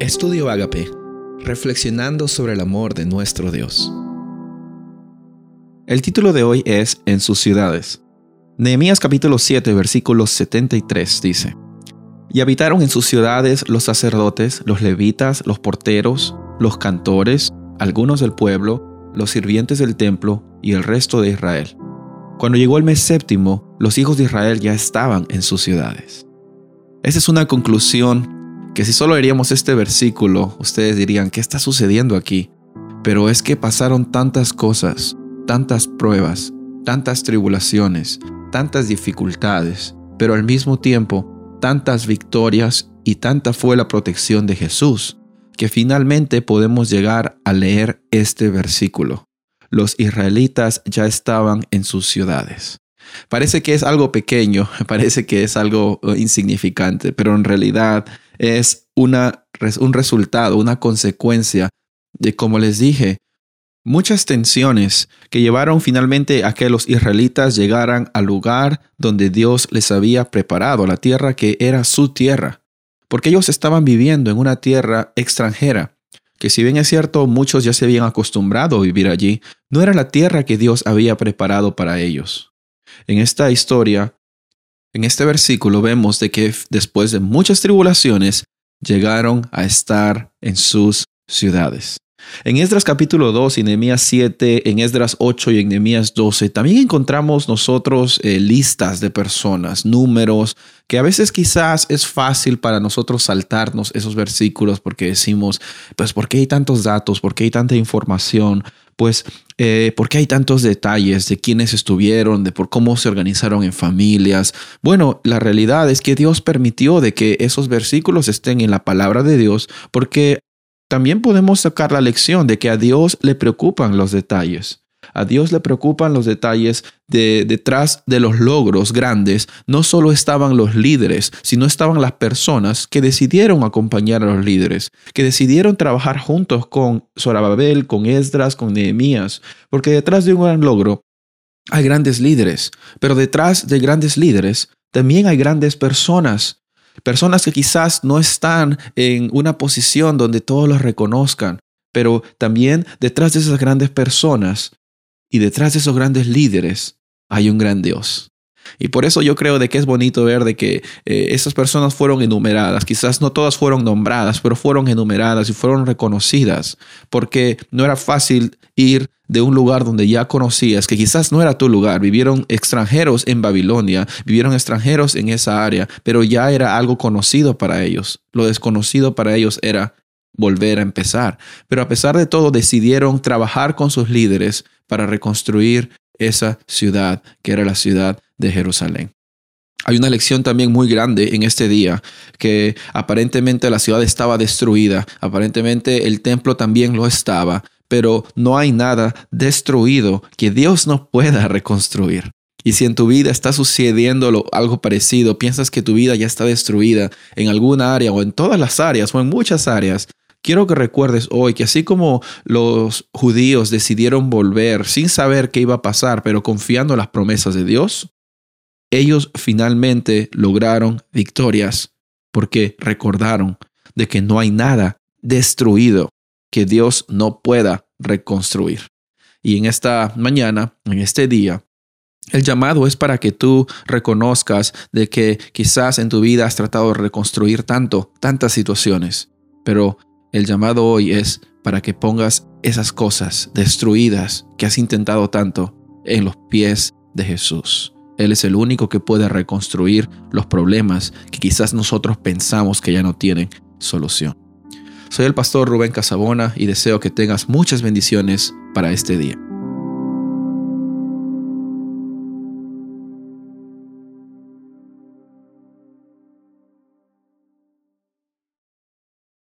Estudio Agape, reflexionando sobre el amor de nuestro Dios. El título de hoy es En sus ciudades. Nehemías capítulo 7, versículo 73 dice, Y habitaron en sus ciudades los sacerdotes, los levitas, los porteros, los cantores, algunos del pueblo, los sirvientes del templo y el resto de Israel. Cuando llegó el mes séptimo, los hijos de Israel ya estaban en sus ciudades. Esa es una conclusión que si solo leeríamos este versículo, ustedes dirían, ¿qué está sucediendo aquí? Pero es que pasaron tantas cosas, tantas pruebas, tantas tribulaciones, tantas dificultades, pero al mismo tiempo tantas victorias y tanta fue la protección de Jesús, que finalmente podemos llegar a leer este versículo. Los israelitas ya estaban en sus ciudades. Parece que es algo pequeño, parece que es algo eh, insignificante, pero en realidad es una, un resultado, una consecuencia de, como les dije, muchas tensiones que llevaron finalmente a que los israelitas llegaran al lugar donde Dios les había preparado, la tierra que era su tierra, porque ellos estaban viviendo en una tierra extranjera, que si bien es cierto muchos ya se habían acostumbrado a vivir allí, no era la tierra que Dios había preparado para ellos. En esta historia, en este versículo vemos de que después de muchas tribulaciones llegaron a estar en sus ciudades. En Esdras capítulo 2 y Nehemías 7, en Esdras 8 y en Nehemías 12, también encontramos nosotros eh, listas de personas, números, que a veces quizás es fácil para nosotros saltarnos esos versículos porque decimos, pues, ¿por qué hay tantos datos? ¿Por qué hay tanta información? Pues, eh, ¿por qué hay tantos detalles de quiénes estuvieron, de por cómo se organizaron en familias? Bueno, la realidad es que Dios permitió de que esos versículos estén en la palabra de Dios porque también podemos sacar la lección de que a Dios le preocupan los detalles. A Dios le preocupan los detalles de detrás de los logros grandes. No solo estaban los líderes, sino estaban las personas que decidieron acompañar a los líderes, que decidieron trabajar juntos con Zorababel, con Esdras, con Nehemías, porque detrás de un gran logro hay grandes líderes, pero detrás de grandes líderes también hay grandes personas Personas que quizás no están en una posición donde todos los reconozcan, pero también detrás de esas grandes personas y detrás de esos grandes líderes hay un gran Dios. Y por eso yo creo de que es bonito ver de que eh, esas personas fueron enumeradas. Quizás no todas fueron nombradas, pero fueron enumeradas y fueron reconocidas. Porque no era fácil ir de un lugar donde ya conocías, que quizás no era tu lugar. Vivieron extranjeros en Babilonia, vivieron extranjeros en esa área, pero ya era algo conocido para ellos. Lo desconocido para ellos era volver a empezar. Pero a pesar de todo, decidieron trabajar con sus líderes para reconstruir esa ciudad, que era la ciudad de Jerusalén. Hay una lección también muy grande en este día, que aparentemente la ciudad estaba destruida, aparentemente el templo también lo estaba, pero no hay nada destruido que Dios no pueda reconstruir. Y si en tu vida está sucediendo algo parecido, piensas que tu vida ya está destruida en alguna área o en todas las áreas o en muchas áreas, quiero que recuerdes hoy que así como los judíos decidieron volver sin saber qué iba a pasar, pero confiando en las promesas de Dios, ellos finalmente lograron victorias porque recordaron de que no hay nada destruido que Dios no pueda reconstruir. Y en esta mañana, en este día, el llamado es para que tú reconozcas de que quizás en tu vida has tratado de reconstruir tanto, tantas situaciones, pero el llamado hoy es para que pongas esas cosas destruidas que has intentado tanto en los pies de Jesús. Él es el único que puede reconstruir los problemas que quizás nosotros pensamos que ya no tienen solución. Soy el pastor Rubén Casabona y deseo que tengas muchas bendiciones para este día.